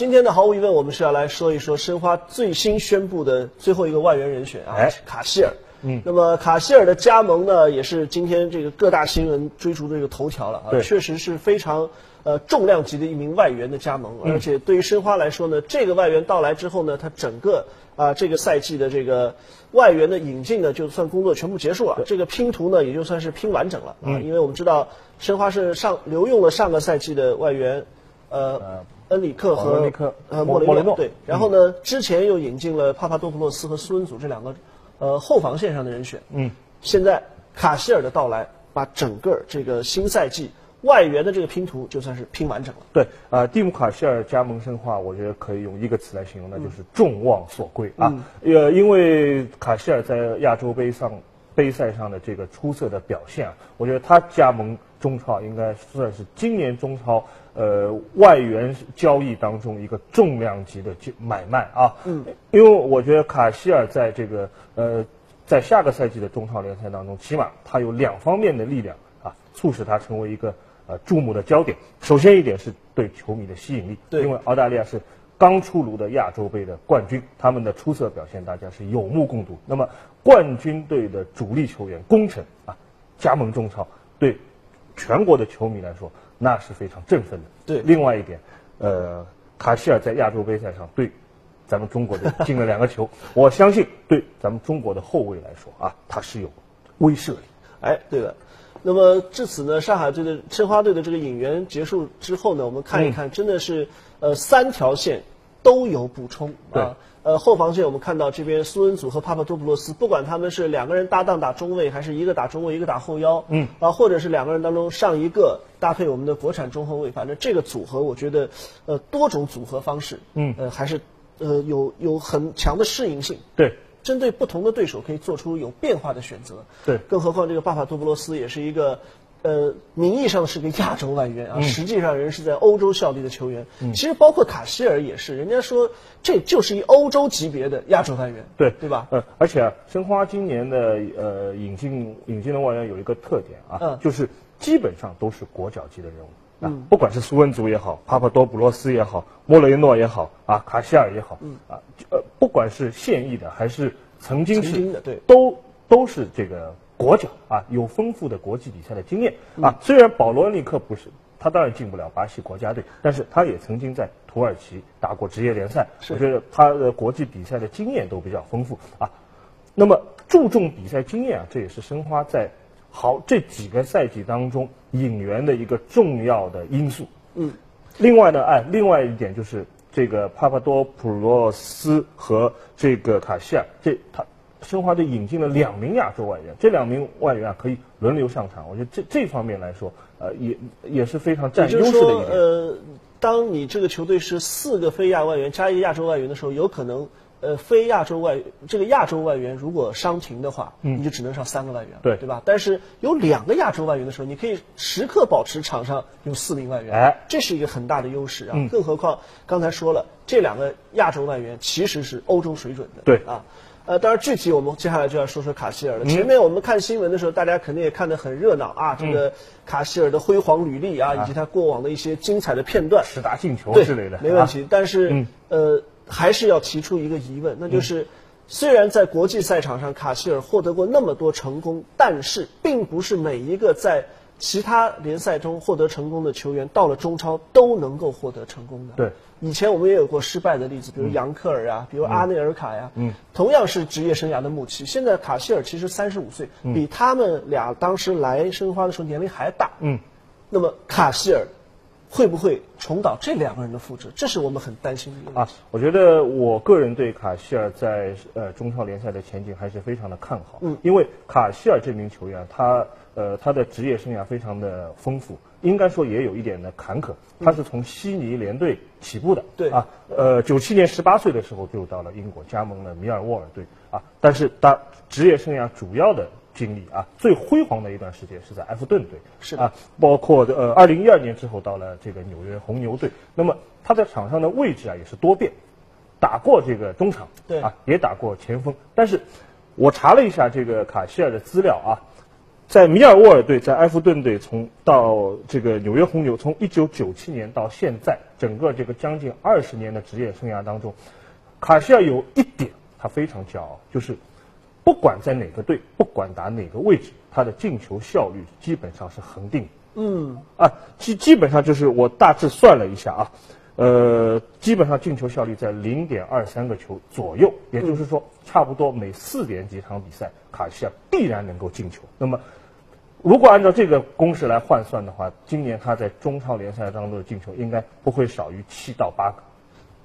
今天呢，毫无疑问，我们是要来说一说申花最新宣布的最后一个外援人选啊，哎。卡希尔。嗯，那么卡希尔的加盟呢，也是今天这个各大新闻追逐的这个头条了啊，确实是非常呃重量级的一名外援的加盟，嗯。而且对于申花来说呢，这个外援到来之后呢，他整个啊、这个赛季的这个外援的引进呢，就算工作全部结束了，这个拼图呢也就算是拼完整了啊，嗯。因为我们知道申花是上留用了上个赛季的外援，呃。恩里克和呃莫莫雷诺莫雷诺对，然后呢，之前又引进了帕帕多普洛斯和苏恩祖这两个呃后防线上的人选。嗯，现在卡希尔的到来，把整个这个新赛季外援的这个拼图就算是拼完整了。对，呃，蒂姆卡希尔加盟申花，我觉得可以用一个词来形容，那就是众望所归啊。呃，因为卡希尔在亚洲杯上杯赛上的这个出色的表现啊，我觉得他加盟中超应该算是今年中超呃外援交易当中一个重量级的就买卖啊。嗯，因为我觉得卡希尔在这个呃在下个赛季的中超联赛当中，起码他有两方面的力量啊，促使他成为一个呃注目的焦点。首先一点是对球迷的吸引力，对因为澳大利亚是刚出炉的亚洲杯的冠军，他们的出色表现大家是有目共睹。那么冠军队的主力球员功臣啊，加盟中超，对全国的球迷来说那是非常振奋的。对另外一点，呃，卡希尔在亚洲杯赛上对咱们中国队进了两个球，我相信对咱们中国的后卫来说啊，他是有威慑力。哎，对了。那么至此呢，上海队的申花队的这个引援结束之后呢，我们看一看，真的是呃三条线都有补充啊。呃，后防线我们看到这边苏恩祖和帕帕多普洛斯，不管他们是两个人搭档打中卫，还是一个打中卫，一个打后腰，嗯，啊，或者是两个人当中上一个搭配我们的国产中后卫，反正这个组合，我觉得呃多种组合方式，嗯呃还是呃有有很强的适应性。对，针对不同的对手可以做出有变化的选择。对更何况这个巴帕多布洛斯也是一个，呃，名义上是个亚洲外援啊，实际上人是在欧洲效力的球员。其实包括卡希尔也是，人家说这就是一欧洲级别的亚洲外援，对对吧？呃，而且啊，申花今年的呃引进引进的外援有一个特点啊，嗯就是基本上都是国脚级的人物。啊，不管是苏恩祖也好，帕帕多普罗斯也好，莫雷诺也好，啊，卡希尔也好，啊，呃，不管是现役的还是曾经是曾经的对都都是这个国脚啊，有丰富的国际比赛的经验啊。虽然保罗恩里克不是，他当然进不了巴西国家队，但是他也曾经在土耳其打过职业联赛，我觉得他的国际比赛的经验都比较丰富啊。那么注重比赛经验啊，这也是申花在好这几个赛季当中引援的一个重要的因素。嗯，另外呢，哎，另外一点就是这个帕帕多普罗斯和这个卡西尔，这他申花队引进了两名亚洲外援，这两名外援啊可以轮流上场，我觉得这这方面来说，呃，也也是非常也占优就是说，势的一点。呃，当你这个球队是四个非亚外援加一个亚洲外援的时候，有可能。呃，非亚洲外这个亚洲外援如果伤停的话，你就只能上三个外援，对对吧？但是有两个亚洲外援的时候，你可以时刻保持场上有四名外援，哎这是一个很大的优势啊。嗯更何况刚才说了，这两个亚洲外援其实是欧洲水准的，对啊。呃，当然具体我们接下来就要说说卡希尔嗯了。前面我们看新闻的时候，大家肯定也看得很热闹啊，这嗯个卡希尔的辉煌履历啊，以及他过往的一些精彩的片段。十大进球对之类的，没问题。但是、嗯呃，还是要提出一个疑问，那就是、虽然在国际赛场上卡希尔获得过那么多成功，但是并不是每一个在其他联赛中获得成功的球员到了中超都能够获得成功的。对。以前我们也有过失败的例子，比如杨克尔啊，比如阿内尔卡呀，嗯，同样是职业生涯的末期。现在卡希尔其实三十五岁，比他们俩当时来申花的时候年龄还大。嗯，那么卡希尔会不会重蹈这两个人的覆辙？这是我们很担心的啊。，我觉得我个人对卡希尔在呃中超联赛的前景还是非常的看好。嗯，因为卡希尔这名球员，他呃他的职业生涯非常的丰富，应该说也有一点的坎坷。他是从悉尼联队起步的。对啊，呃，九七年十八岁的时候就到了英国，加盟了米尔沃尔队啊。但是他职业生涯主要的经历啊，最辉煌的一段时间是在埃弗顿队。是啊，包括呃，二零一二年之后到了这个纽约红牛队。那么他在场上的位置啊也是多变，打过这个中场，对啊，也打过前锋。但是我查了一下这个卡希尔的资料啊，在米尔沃尔队、在埃弗顿队，从到这个纽约红牛，从一九九七年到现在，整个这个将近二十年的职业生涯当中，卡希尔有一点他非常骄傲，就是不管在哪个队，不管打哪个位置，他的进球效率基本上是恒定。嗯，啊，基基本上就是我大致算了一下啊，呃，基本上进球效率在零点二三个球左右，也就是说，差不多每四点几场比赛，卡西亚必然能够进球。那么，如果按照这个公式来换算的话，今年他在中超联赛当中的进球应该不会少于七到八个。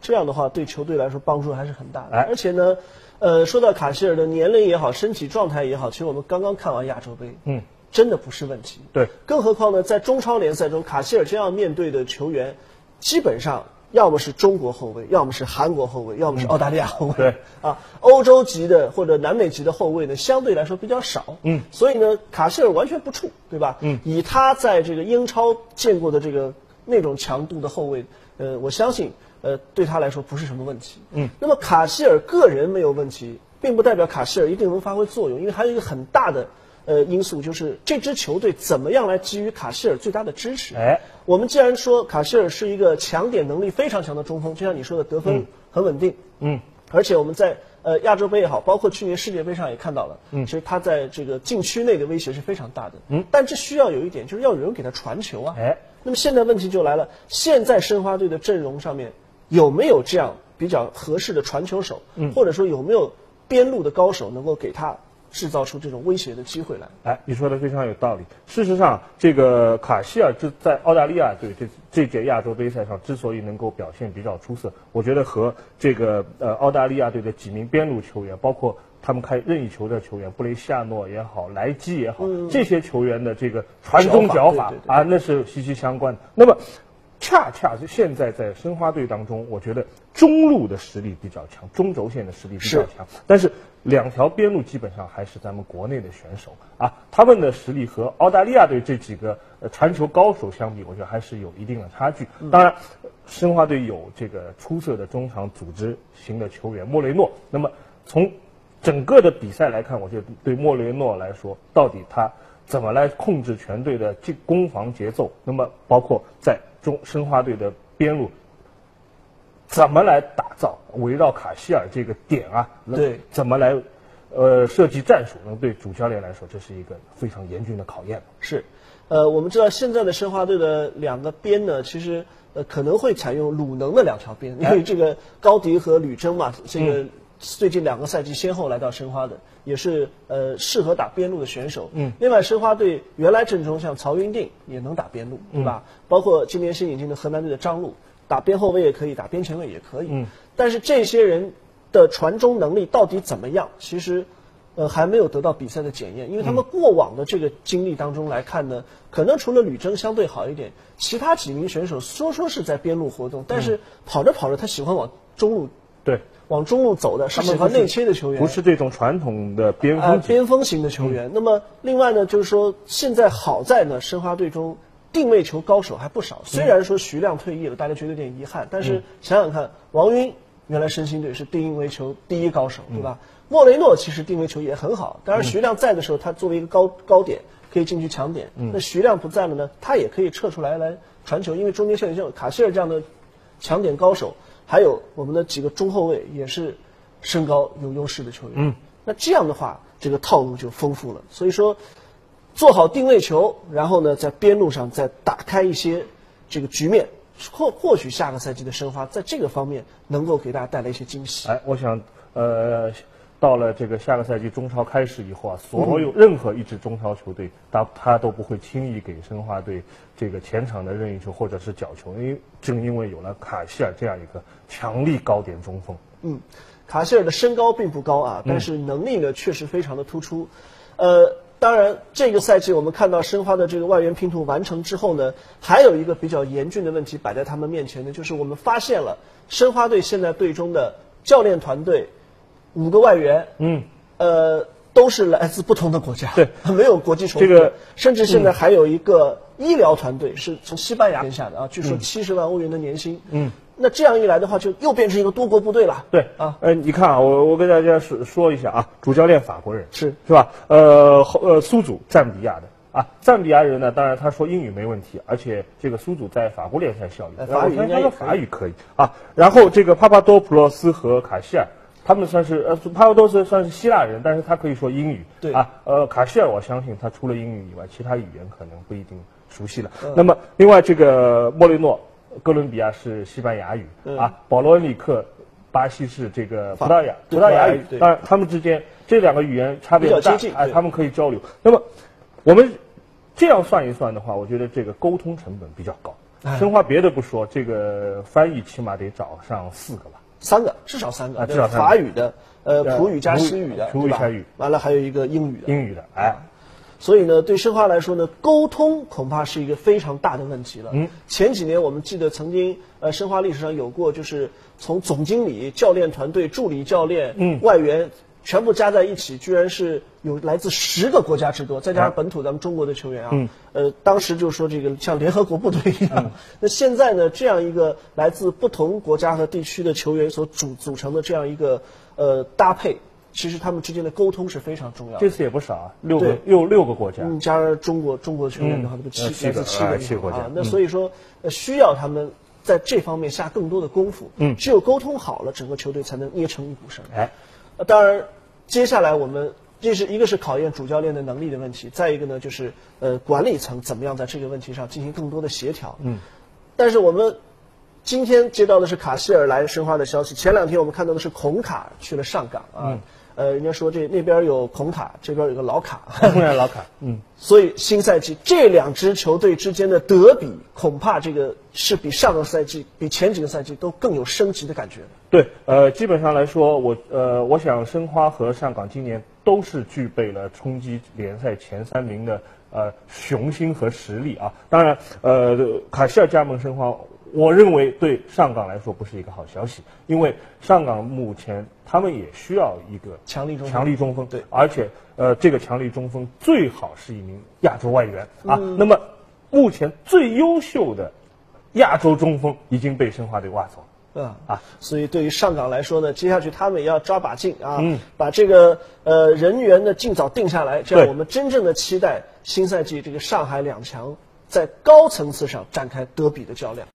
这样的话对球队来说帮助还是很大的。哎而且呢，呃，说到卡希尔的年龄也好，身体状态也好，其实我们刚刚看完亚洲杯，嗯，真的不是问题。对，更何况呢，在中超联赛中，卡希尔这样面对的球员，基本上要么是中国后卫，要么是韩国后卫，要么是澳大利亚后卫。对啊，欧洲级的或者南美级的后卫呢，相对来说比较少。嗯，所以呢，卡希尔完全不怵，对吧？嗯，以他在这个英超见过的这个那种强度的后卫，呃，我相信，呃，对他来说不是什么问题。嗯，那么卡希尔个人没有问题，并不代表卡希尔一定能发挥作用，因为还有一个很大的呃因素，就是这支球队怎么样来给予卡希尔最大的支持。哎，我们既然说卡希尔是一个抢点能力非常强的中锋，就像你说的，得分很稳定，嗯，而且我们在呃亚洲杯也好，包括去年世界杯上也看到了，嗯，其实他在这个禁区内的威胁是非常大的，嗯，但这需要有一点，就是要有人给他传球啊，哎，那么现在问题就来了，现在申花队的阵容上面有没有这样比较合适的传球手，嗯，或者说有没有边路的高手能够给他制造出这种威胁的机会来？哎，你说的非常有道理。事实上，这个卡希尔就在澳大利亚队这这届亚洲杯赛上之所以能够表现比较出色，我觉得和这个呃澳大利亚队的几名边路球员，包括他们开任意球的球员布雷西亚诺也好，莱基也好，这些球员的这个传中脚法啊，那是息息相关的。那么。恰恰是现在在申花队当中，我觉得中路的实力比较强，中轴线的实力比较是强，但是两条边路基本上还是咱们国内的选手啊，他们的实力和澳大利亚队这几个呃传球高手相比，我觉得还是有一定的差距。当然，申花队有这个出色的中场组织型的球员莫雷诺，那么从整个的比赛来看，我觉得对莫雷诺来说，到底他怎么来控制全队的进攻防节奏？那么包括在中申花队的边路，怎么来打造围绕卡希尔这个点啊？对，怎么来呃设计战术？那对主教练来说，这是一个非常严峻的考验。是，呃，我们知道现在的申花队的两个边呢，其实呃可能会采用鲁能的两条边，因为这个高迪和吕征嘛，这个最近两个赛季先后来到申花的，也是呃适合打边路的选手。嗯，另外申花队原来阵中像曹云定也能打边路，对吧？包括今年新引进的河南队的张路，打边后卫也可以，打边前卫也可以。嗯，但是这些人的传中能力到底怎么样？其实。呃，还没有得到比赛的检验，因为他们过往的这个经历当中来看呢，可能除了吕征相对好一点，其他几名选手说说是在边路活动，但是跑着跑着他喜欢往中路对，往中路走的，是喜欢内切的球员，不是这种传统的边啊、锋型。边锋型的球员。那么另外呢，就是说现在好在呢，申花队中定位球高手还不少。虽然说徐亮退役了，大家觉得有点遗憾，但是想想看，王晕原来申鑫队是定位球第一高手，对吧？莫雷诺其实定位球也很好，当然徐亮在的时候，他作为一个高高点可以进去抢点。那徐亮不在了呢，他也可以撤出来来传球，因为中间线像卡希尔这样的抢点高手，还有我们的几个中后卫也是身高有优势的球员。嗯，那这样的话，这个套路就丰富了。所以说，做好定位球，然后呢，在边路上再打开一些这个局面，或或许下个赛季的申花在这个方面能够给大家带来一些惊喜。哎，我想，呃，到了这个下个赛季中超开始以后啊，所有任何一支中超球队，他他都不会轻易给申花队这个前场的任意球或者是角球，因为正因为有了卡希尔这样一个强力高点中锋。嗯，卡希尔的身高并不高啊，但是能力呢确实非常的突出。呃，当然这个赛季我们看到申花的这个外援拼图完成之后呢，还有一个比较严峻的问题摆在他们面前呢，就是我们发现了申花队现在队中的教练团队五个外援，嗯，呃，都是来自不同的国家，对，没有国际重复，这个甚至现在还有一个医疗团队是从西班牙签下的啊，据说七十万欧元的年薪，嗯。那这样一来的话，就又变成一个多国部队了。对。啊，呃，你看啊，我我跟大家说说一下啊，主教练法国人是。是吧？呃，后呃，苏祖赞比亚的。啊，赞比亚人呢，当然他说英语没问题，而且这个苏祖在法国联赛效力，呃法语应该法语可以。啊。然后这个帕帕多普洛斯和卡希尔。他们算是呃，帕帕多斯算是希腊人，但是他可以说英语。对啊，呃，卡希尔我相信他除了英语以外，其他语言可能不一定熟悉了。嗯那么另外这个莫雷诺，哥伦比亚是西班牙语、嗯啊，保罗恩里克，巴西是这个葡萄牙葡萄牙语。当然，他们之间这两个语言差别不大哎，对他们可以交流。那么我们这样算一算的话，我觉得这个沟通成本比较高。哎深话别的不说，这个翻译起码得找上四个吧。三个，至少三个，对啊至少三个。法语的，呃，对普语加西语的，对吧？普语加语完了还有一个英语的。英语的，哎，所以呢，对申花来说呢，沟通恐怕是一个非常大的问题了。嗯，前几年我们记得曾经，呃，申花历史上有过，就是从总经理、教练团队、助理教练、嗯。外援全部加在一起，居然是有来自十个国家之多，再加上哎本土咱们中国的球员啊，嗯呃，当时就说这个像联合国部队一样。那现在呢，这样一个来自不同国家和地区的球员所组组成的这样一个呃搭配，其实他们之间的沟通是非常重要的。这次也不少啊，六个对六六个国家。嗯，加上中国中国球员的话，嗯那不七来自七个哎七个国家啊。那嗯所以说，呃，需要他们在这方面下更多的功夫。嗯只有沟通好了，整个球队才能捏成一股绳。哎，呃当然，接下来我们这是一个是考验主教练的能力的问题，再一个呢就是呃管理层怎么样在这个问题上进行更多的协调。嗯，但是我们今天接到的是卡希尔来申花的消息，前两天我们看到的是孔卡去了上港啊。嗯呃，人家说这那边有孔卡，这边有个老卡。当然老卡，嗯，所以新赛季这两支球队之间的德比，恐怕这个是比上个赛季、比前几个赛季都更有升级的感觉。对，呃，基本上来说，我呃，我想申花和上港今年都是具备了冲击联赛前三名的呃雄心和实力啊。当然，呃，卡希尔加盟申花，我认为对上港来说不是一个好消息，因为上港目前他们也需要一个强力中锋。强力中锋，对。而且呃，这个强力中锋最好是一名亚洲外援啊。嗯。那么目前最优秀的亚洲中锋已经被申花队挖走了。啊啊，所以对于上港来说呢，接下去他们也要抓把劲啊，嗯。把这个呃人员呢尽早定下来，这样我们真正的期待新赛季这个上海两强在高层次上展开德比的较量。